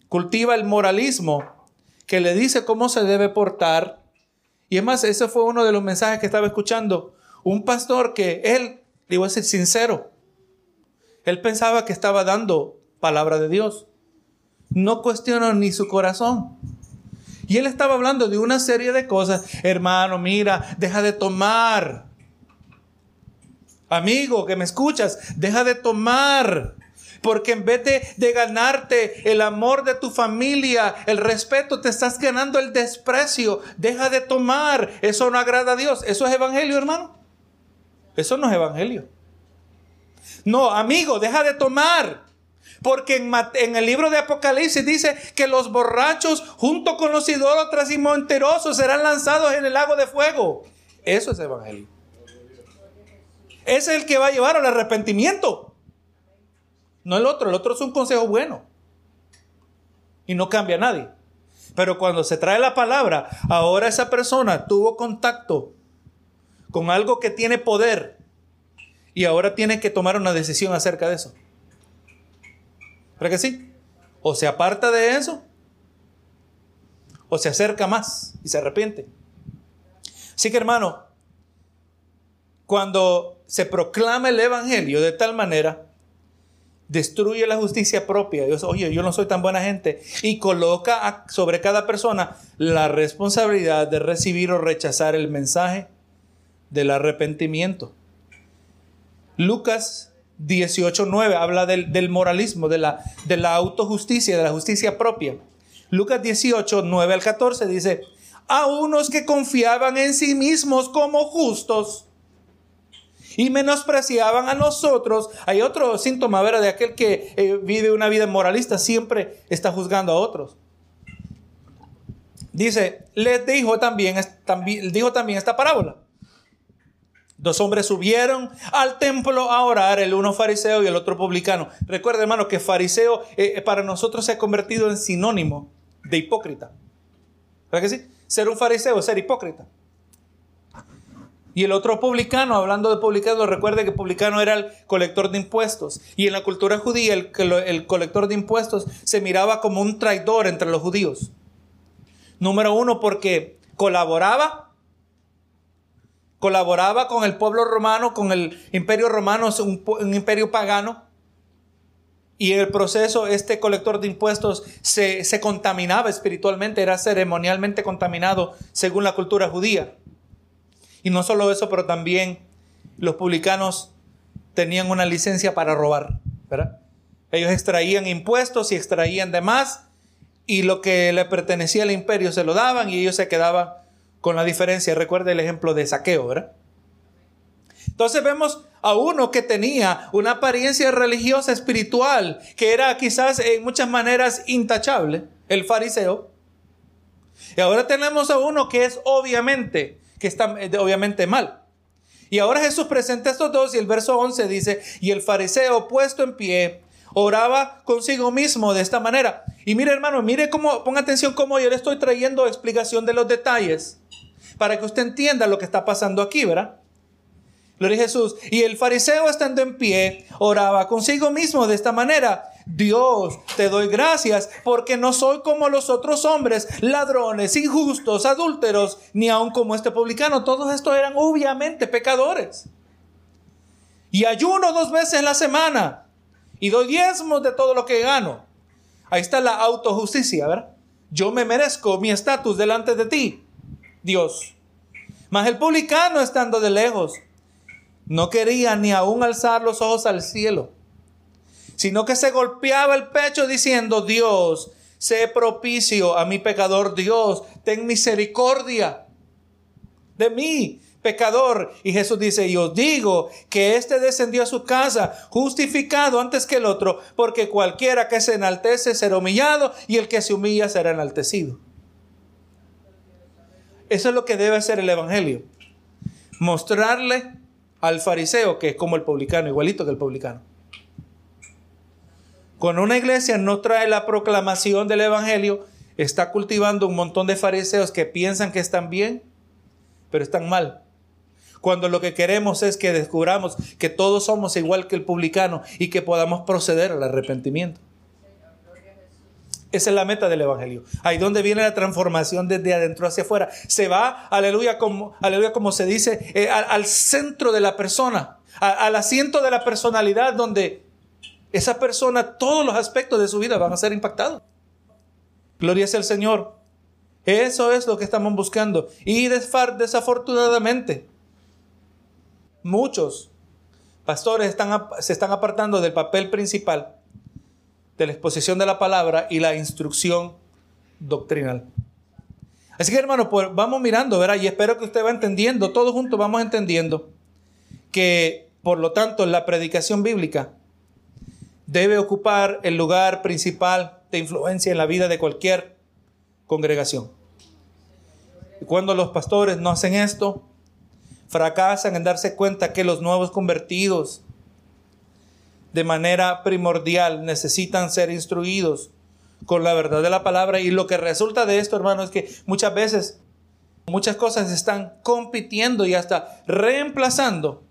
Speaker 1: cultiva el moralismo, que le dice cómo se debe portar. Y es más, ese fue uno de los mensajes que estaba escuchando. Un pastor que él, digo a decir sincero, él pensaba que estaba dando palabra de Dios. No cuestionó ni su corazón. Y él estaba hablando de una serie de cosas. Hermano, mira, deja de tomar. Amigo que me escuchas, deja de tomar. Porque en vez de, ganarte el amor de tu familia, el respeto, te estás ganando el desprecio. Deja de tomar. Eso no agrada a Dios. ¿Eso es evangelio, hermano? Eso no es evangelio. No, amigo, deja de tomar. Porque en, el libro de Apocalipsis dice que los borrachos junto con los idólatras y monterosos serán lanzados en el lago de fuego. Eso es evangelio. Es el que va a llevar al arrepentimiento. No el otro, el otro es un consejo bueno. Y no cambia a nadie. Pero cuando se trae la palabra, ahora esa persona tuvo contacto con algo que tiene poder y ahora tiene que tomar una decisión acerca de eso. ¿Para que sí? O se aparta de eso o se acerca más y se arrepiente. Así que hermano, cuando se proclama el Evangelio de tal manera, destruye la justicia propia. Dios, oye, yo no soy tan buena gente. Y coloca sobre cada persona la responsabilidad de recibir o rechazar el mensaje del arrepentimiento. Lucas 18.9 habla del, moralismo, de la, de la autojusticia, de la justicia propia. Lucas 18, 9 al 14 dice, a unos que confiaban en sí mismos como justos y menospreciaban a nosotros. Hay otro síntoma, ¿verdad? De aquel que eh, vive una vida moralista, siempre está juzgando a otros. Dice, les dijo también, dijo también esta parábola. Dos hombres subieron al templo a orar, el uno fariseo y el otro publicano. Recuerda, hermano, que fariseo eh, eh, para nosotros se ha convertido en sinónimo de hipócrita. ¿Verdad que sí? Ser un fariseo es ser hipócrita. Y el otro publicano, hablando de publicano, recuerde que publicano era el colector de impuestos. Y en la cultura judía, el, colector de impuestos se miraba como un traidor entre los judíos. Número uno, porque colaboraba, colaboraba con el pueblo romano, con el imperio romano, un, un imperio pagano. Y en el proceso, este colector de impuestos se contaminaba espiritualmente, era ceremonialmente contaminado según la cultura judía. Y no solo eso, pero también los publicanos tenían una licencia para robar, ¿verdad? Ellos extraían impuestos y extraían demás y lo que le pertenecía al imperio se lo daban y ellos se quedaban con la diferencia. Recuerda el ejemplo de saqueo, ¿verdad? Entonces vemos a uno que tenía una apariencia religiosa espiritual, que era quizás en muchas maneras intachable, el fariseo. Y ahora tenemos a uno que es obviamente que está eh, obviamente mal. Y ahora Jesús presenta estos dos y el verso 11 dice, y el fariseo puesto en pie oraba consigo mismo de esta manera. Y mire hermano, mire cómo, ponga atención cómo yo le estoy trayendo explicación de los detalles para que usted entienda lo que está pasando aquí, ¿verdad? Gloria a Jesús. Y el fariseo estando en pie oraba consigo mismo de esta manera. Dios, te doy gracias porque no soy como los otros hombres, ladrones, injustos, adúlteros, ni aun como este publicano. Todos estos eran obviamente pecadores. Y ayuno dos veces en la semana y doy diezmos de todo lo que gano. Ahí está la autojusticia, ¿verdad? Yo me merezco mi estatus delante de ti, Dios. Mas el publicano estando de lejos, no quería ni aún alzar los ojos al cielo sino que se golpeaba el pecho diciendo, Dios, sé propicio a mi pecador, Dios, ten misericordia de mí, pecador. Y Jesús dice, y os digo que éste descendió a su casa justificado antes que el otro, porque cualquiera que se enaltece será humillado y el que se humilla será enaltecido. Eso es lo que debe hacer el Evangelio. Mostrarle al fariseo que es como el publicano, igualito que el publicano. Con una iglesia no trae la proclamación del Evangelio, está cultivando un montón de fariseos que piensan que están bien, pero están mal. Cuando lo que queremos es que descubramos que todos somos igual que el publicano y que podamos proceder al arrepentimiento. Esa es la meta del Evangelio. Ahí donde viene la transformación desde adentro hacia afuera. Se va, aleluya, como, aleluya, como se dice, eh, al, centro de la persona, al asiento de la personalidad donde esa persona, todos los aspectos de su vida van a ser impactados. Gloria sea el Señor. Eso es lo que estamos buscando. Y desafortunadamente, muchos pastores están, se están apartando del papel principal de la exposición de la palabra y la instrucción doctrinal. Así que hermano, pues vamos mirando, ¿verdad? Y espero que usted va entendiendo, todos juntos vamos entendiendo que, por lo tanto, la predicación bíblica debe ocupar el lugar principal de influencia en la vida de cualquier congregación. Y cuando los pastores no hacen esto, fracasan en darse cuenta que los nuevos convertidos de manera primordial necesitan ser instruidos con la verdad de la palabra y lo que resulta de esto, hermano, es que muchas veces muchas cosas están compitiendo y hasta reemplazando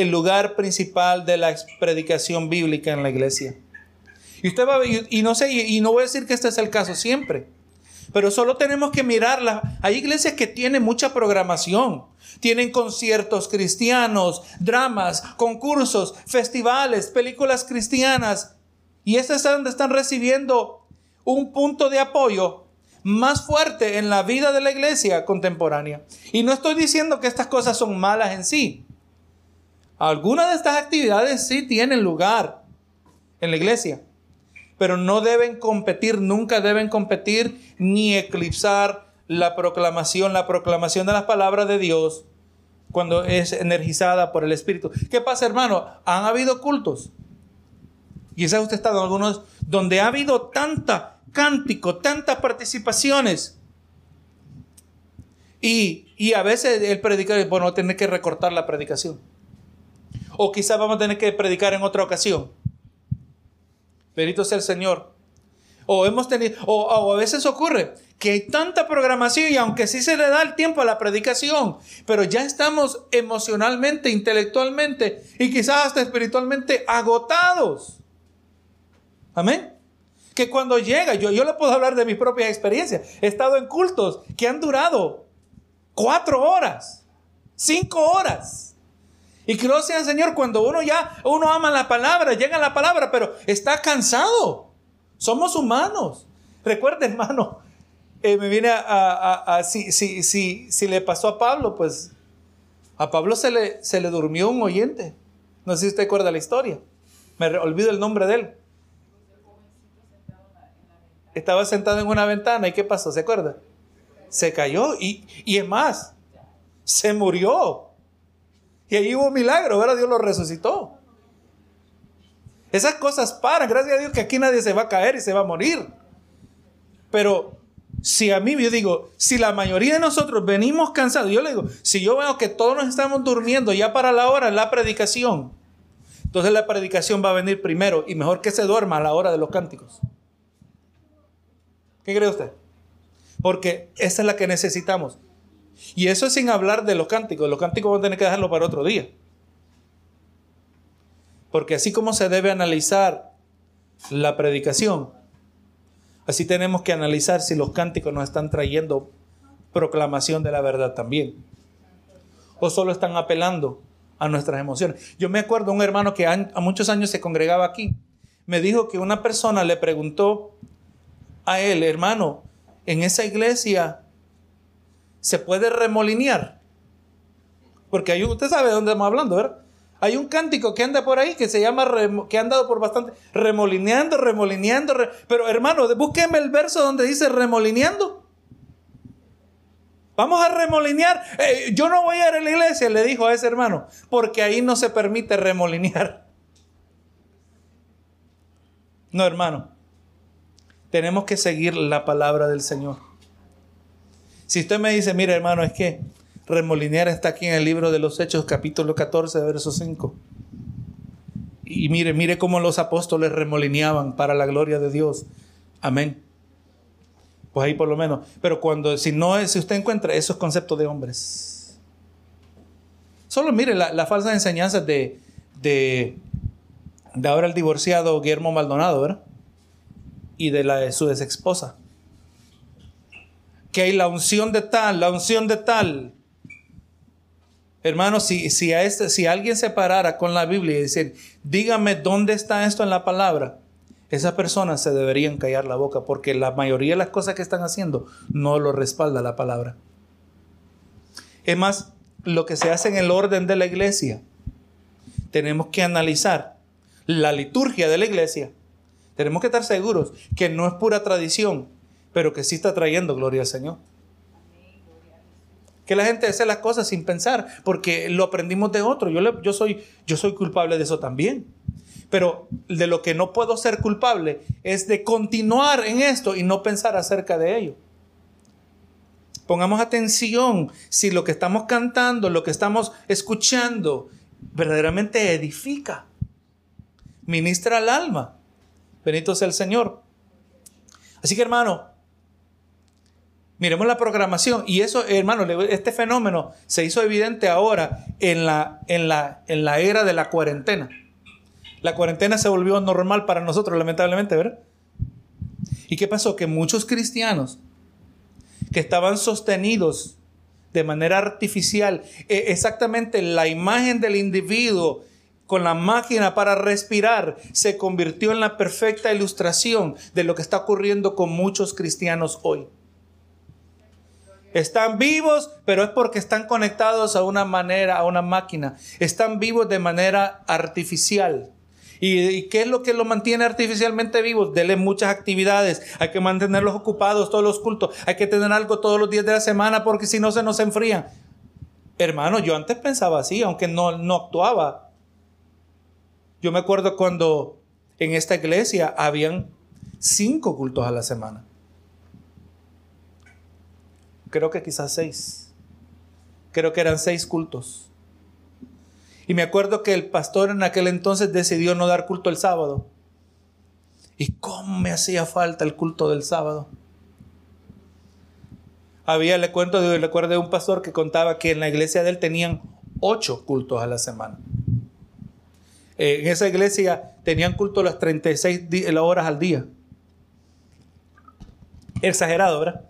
Speaker 1: el lugar principal de la predicación bíblica en la iglesia. Y usted va y no sé, y no voy a decir que este es el caso siempre, pero solo tenemos que mirarla. Hay iglesias que tienen mucha programación. Tienen conciertos cristianos, dramas, concursos, festivales, películas cristianas. Y estas es donde están recibiendo un punto de apoyo más fuerte en la vida de la iglesia contemporánea. Y no estoy diciendo que estas cosas son malas en sí. Algunas de estas actividades sí tienen lugar en la iglesia pero no deben competir, nunca deben competir ni eclipsar la proclamación, la proclamación de las palabras de Dios cuando es energizada por el Espíritu. ¿Qué pasa, hermano? Han habido cultos. Quizás usted ha estado en algunos donde ha habido tanta cántico, tantas participaciones. Y, y a veces el predicador, bueno, tener que recortar la predicación. O quizás vamos a tener que predicar en otra ocasión. Bendito sea el Señor. O hemos tenido, o, a veces ocurre que hay tanta programación y aunque sí se le da el tiempo a la predicación, pero ya estamos emocionalmente, intelectualmente y quizás hasta espiritualmente agotados. Amén. Que cuando llega, yo, yo le puedo hablar de mis propias experiencias. He estado en cultos que han durado cuatro horas, cinco horas. Y que sea Señor cuando uno ya, uno ama la palabra, llega la palabra, pero está cansado. Somos humanos. Recuerda, <laughs> hermano, eh, me viene a, si, si, si, si, le pasó a Pablo, pues a Pablo se le, se le durmió un oyente. No sé si usted recuerda la historia. Me olvido el nombre de él. Estaba sentado en una ventana y ¿qué pasó? ¿Se acuerda? Se cayó y, y es más, se murió. Y ahí hubo un milagro, ¿verdad? Dios lo resucitó. Esas cosas paran, gracias a Dios que aquí nadie se va a caer y se va a morir. Pero si a mí, yo digo, si la mayoría de nosotros venimos cansados, yo le digo, si yo veo que todos nos estamos durmiendo ya para la hora, la predicación, entonces la predicación va a venir primero y mejor que se duerma a la hora de los cánticos. ¿Qué cree usted? Porque esa es la que necesitamos. Y eso es sin hablar de los cánticos. Los cánticos van a tener que dejarlo para otro día. Porque así como se debe analizar la predicación, así tenemos que analizar si los cánticos nos están trayendo proclamación de la verdad también. O solo están apelando a nuestras emociones. Yo me acuerdo un hermano que a muchos años se congregaba aquí. Me dijo que una persona le preguntó a él, hermano, en esa iglesia se puede remolinear. Porque hay, usted sabe de dónde estamos hablando, ¿verdad? Hay un cántico que anda por ahí que se llama, que ha andado por bastante, remolineando, remolineando. pero hermano, búsqueme el verso donde dice remolineando. Vamos a remolinear. Eh, yo no voy a ir a la iglesia, le dijo a ese hermano, porque ahí no se permite remolinear. No, hermano. Tenemos que seguir la palabra del Señor. Si usted me dice, mire hermano, es que remolinear está aquí en el libro de los Hechos, capítulo 14, verso 5. Y mire, mire cómo los apóstoles remolineaban para la gloria de Dios. Amén. Pues ahí por lo menos. Pero cuando, si no es, si usted encuentra esos conceptos de hombres. Solo mire las la falsas enseñanzas de, de, de ahora el divorciado Guillermo Maldonado, ¿verdad? Y de la de su ex esposa. Que hay la unción de tal, la unción de tal. Hermano, si, si, a este, si alguien se parara con la Biblia y decir, dígame dónde está esto en la palabra, esas personas se deberían callar la boca porque la mayoría de las cosas que están haciendo no lo respalda la palabra. Es más, lo que se hace en el orden de la iglesia, tenemos que analizar la liturgia de la iglesia. Tenemos que estar seguros que no es pura tradición, pero que sí está trayendo gloria al Señor. Que la gente hace las cosas sin pensar, porque lo aprendimos de otro. Yo, yo, soy, yo soy culpable de eso también. Pero de lo que no puedo ser culpable es de continuar en esto y no pensar acerca de ello. Pongamos atención si lo que estamos cantando, lo que estamos escuchando, verdaderamente edifica, ministra al alma. Benito sea el Señor. Así que hermano, miremos la programación y eso, hermano, este fenómeno se hizo evidente ahora en la, en la, en la era de la cuarentena. La cuarentena se volvió normal para nosotros, lamentablemente, ¿verdad? ¿Y qué pasó? Que muchos cristianos que estaban sostenidos de manera artificial, e, exactamente la imagen del individuo con la máquina para respirar, se convirtió en la perfecta ilustración de lo que está ocurriendo con muchos cristianos hoy. Están vivos, pero es porque están conectados a una manera, a una máquina. Están vivos de manera artificial. ¿Y, qué es lo que los mantiene artificialmente vivos? Dele muchas actividades. Hay que mantenerlos ocupados todos los cultos. Hay que tener algo todos los días de la semana porque si no se nos enfrían. Hermano, yo antes pensaba así, aunque no, no actuaba. Yo me acuerdo cuando en esta iglesia habían cinco cultos a la semana. Creo que quizás seis. Creo que eran seis cultos. Y me acuerdo que el pastor en aquel entonces decidió no dar culto el sábado. ¿Y cómo me hacía falta el culto del sábado? Había, le cuento, le recuerdo de un pastor que contaba que en la iglesia de él tenían ocho cultos a la semana. Eh, en esa iglesia tenían culto las 36 horas al día. Exagerado, ¿verdad?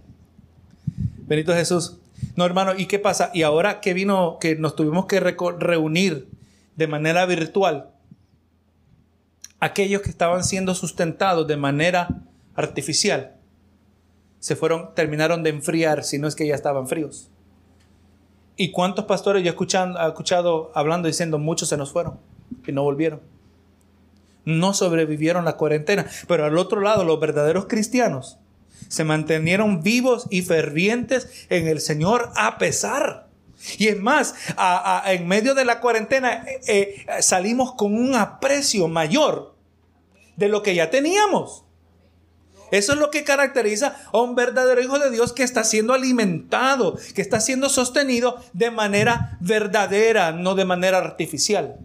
Speaker 1: Benito Jesús. No, hermano, ¿y qué pasa? Y ahora que vino, que nos tuvimos que reunir de manera virtual, aquellos que estaban siendo sustentados de manera artificial, se fueron, terminaron de enfriar, si no es que ya estaban fríos. ¿Y cuántos pastores yo he escuchado, he escuchado hablando diciendo, muchos se nos fueron y no volvieron? No sobrevivieron la cuarentena. Pero al otro lado, los verdaderos cristianos se mantenieron vivos y fervientes en el Señor a pesar. Y es más, en medio de la cuarentena eh, eh, salimos con un aprecio mayor de lo que ya teníamos. Eso es lo que caracteriza a un verdadero hijo de Dios que está siendo alimentado, que está siendo sostenido de manera verdadera, no de manera artificial.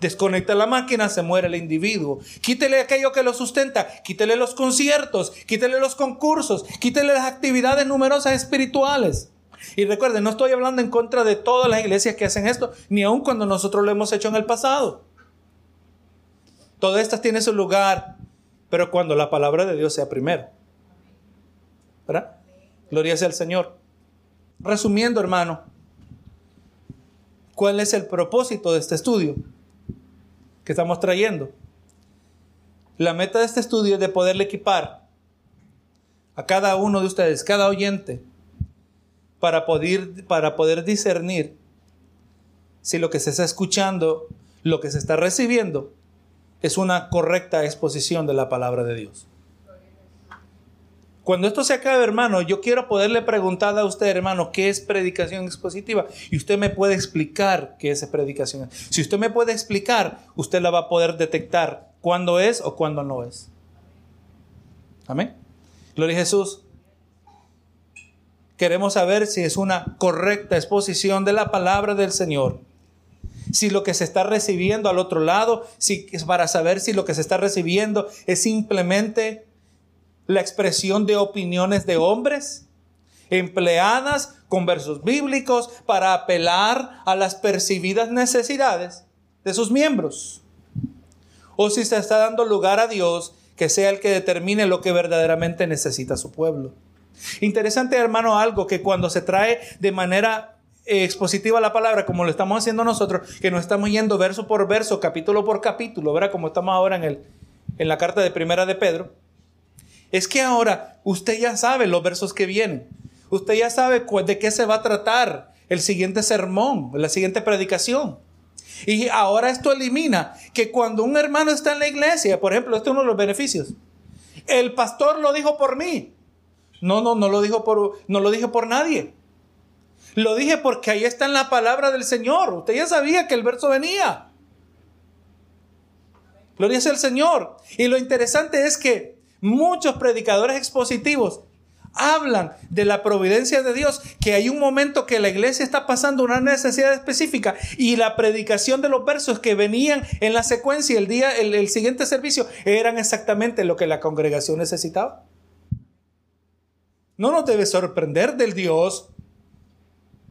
Speaker 1: Desconecta la máquina, se muere el individuo. Quítele aquello que lo sustenta, quítele los conciertos, quítele los concursos, quítele las actividades numerosas espirituales. Y recuerden, no estoy hablando en contra de todas las iglesias que hacen esto, ni aun cuando nosotros lo hemos hecho en el pasado. Todas estas tienen su lugar, pero cuando la palabra de Dios sea primero. ¿Verdad? Gloria sea al Señor. Resumiendo, hermano, ¿cuál es el propósito de este estudio? Que estamos trayendo. La meta de este estudio es de poderle equipar a cada uno de ustedes, cada oyente, para poder, para poder discernir si lo que se está escuchando, lo que se está recibiendo, es una correcta exposición de la palabra de Dios. Cuando esto se acabe, hermano, yo quiero poderle preguntar a usted, hermano, ¿qué es predicación expositiva? Y usted me puede explicar qué es predicación. Si usted me puede explicar, usted la va a poder detectar cuándo es o cuándo no es. Amén. Gloria a Jesús. Queremos saber si es una correcta exposición de la palabra del Señor. Si lo que se está recibiendo al otro lado, si es para saber si lo que se está recibiendo es simplemente la expresión de opiniones de hombres empleadas con versos bíblicos para apelar a las percibidas necesidades de sus miembros. O si se está dando lugar a Dios que sea el que determine lo que verdaderamente necesita su pueblo. Interesante, hermano, algo que cuando se trae de manera expositiva la palabra, como lo estamos haciendo nosotros, que no estamos yendo verso por verso, capítulo por capítulo, ¿verdad? Como estamos ahora en, el, en la carta de primera de Pedro es que ahora usted ya sabe los versos que vienen. Usted ya sabe de qué se va a tratar el siguiente sermón, la siguiente predicación. Y ahora esto elimina que cuando un hermano está en la iglesia, por ejemplo, este es uno de los beneficios. El pastor lo dijo por mí. No, no, no lo dijo por, no lo dije por nadie. Lo dije porque ahí está en la palabra del Señor. Usted ya sabía que el verso venía. Gloria sea el Señor. Y lo interesante es que Muchos predicadores expositivos hablan de la providencia de Dios, que hay un momento que la iglesia está pasando una necesidad específica y la predicación de los versos que venían en la secuencia el día el, siguiente servicio eran exactamente lo que la congregación necesitaba. No nos debe sorprender del Dios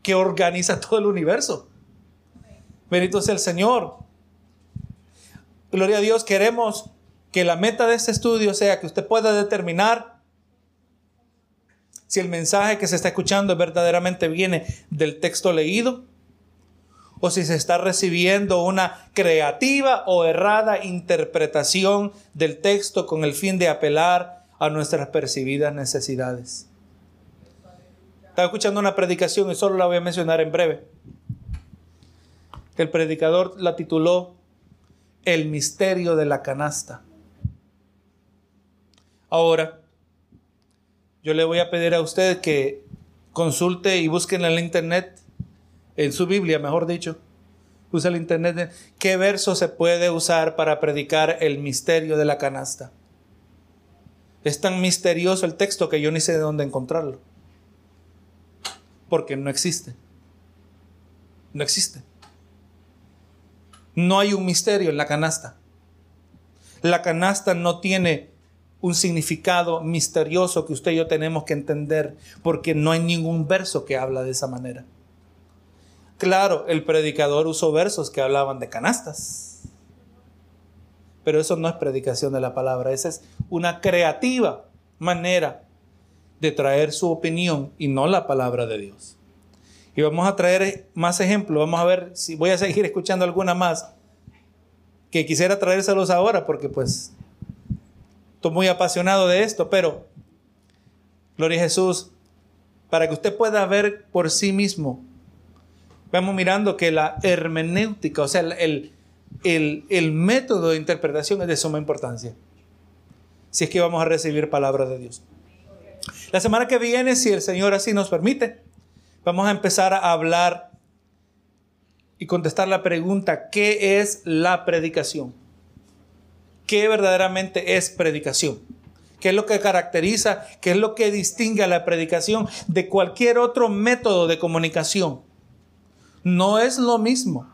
Speaker 1: que organiza <laughs> todo el universo. Bendito sea el Señor. Gloria a Dios, queremos que la meta de este estudio sea que usted pueda determinar si el mensaje que se está escuchando verdaderamente viene del texto leído o si se está recibiendo una creativa o errada interpretación del texto con el fin de apelar a nuestras percibidas necesidades. Estaba escuchando una predicación y solo la voy a mencionar en breve. El predicador la tituló El misterio de la canasta. Ahora, yo le voy a pedir a usted que consulte y busque en el internet, en su Biblia, mejor dicho, use el internet, qué verso se puede usar para predicar el misterio de la canasta. Es tan misterioso el texto que yo ni sé de dónde encontrarlo. Porque no existe. No existe. No hay un misterio en la canasta. La canasta no tiene un significado misterioso que usted y yo tenemos que entender, porque no hay ningún verso que habla de esa manera. Claro, el predicador usó versos que hablaban de canastas, pero eso no es predicación de la palabra, esa es una creativa manera de traer su opinión y no la palabra de Dios. Y vamos a traer más ejemplos, vamos a ver si voy a seguir escuchando alguna más que quisiera traérselos ahora porque pues muy apasionado de esto, pero, gloria a Jesús, para que usted pueda ver por sí mismo, vamos mirando que la hermenéutica, o sea, el, el, el método de interpretación es de suma importancia. Si es que vamos a recibir palabras de Dios. La semana que viene, si el Señor así nos permite, vamos a empezar a hablar y contestar la pregunta, ¿qué es la predicación? Qué verdaderamente es predicación. ¿Qué es lo que caracteriza, qué es lo que distingue a la predicación de cualquier otro método de comunicación? No es lo mismo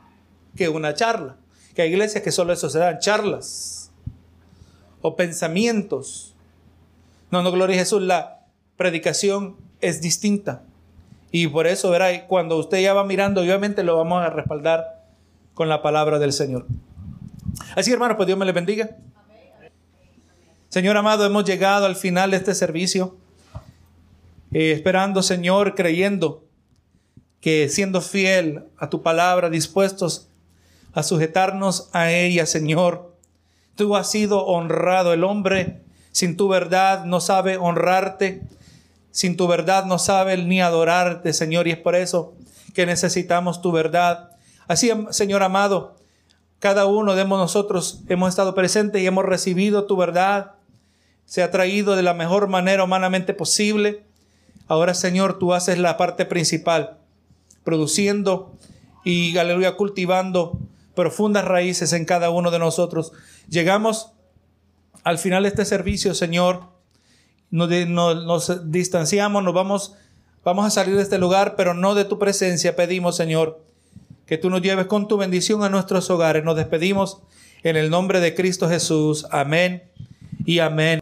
Speaker 1: que una charla. Que hay iglesias que solo eso serán charlas o pensamientos. No, no, gloria a Jesús, la predicación es distinta. Y por eso, verá, cuando usted ya va mirando, obviamente lo vamos a respaldar con la palabra del Señor. Así, hermanos, pues Dios me les bendiga. Señor amado, hemos llegado al final de este servicio, eh, esperando, Señor, creyendo que siendo fiel a tu palabra, dispuestos a sujetarnos a ella, Señor, tú has sido honrado. El hombre sin tu verdad no sabe honrarte, sin tu verdad no sabe ni adorarte, Señor, y es por eso que necesitamos tu verdad. Así, Señor amado, cada uno de nosotros hemos estado presentes y hemos recibido tu verdad. se ha traído de la mejor manera humanamente posible. Ahora, Señor, tú haces la parte principal, produciendo y, aleluya, cultivando profundas raíces en cada uno de nosotros. Llegamos al final de este servicio, Señor, nos, nos, distanciamos, nos vamos, vamos a salir de este lugar, pero no de tu presencia. Pedimos, Señor, que tú nos lleves con tu bendición a nuestros hogares. Nos despedimos en el nombre de Cristo Jesús. Amén y amén.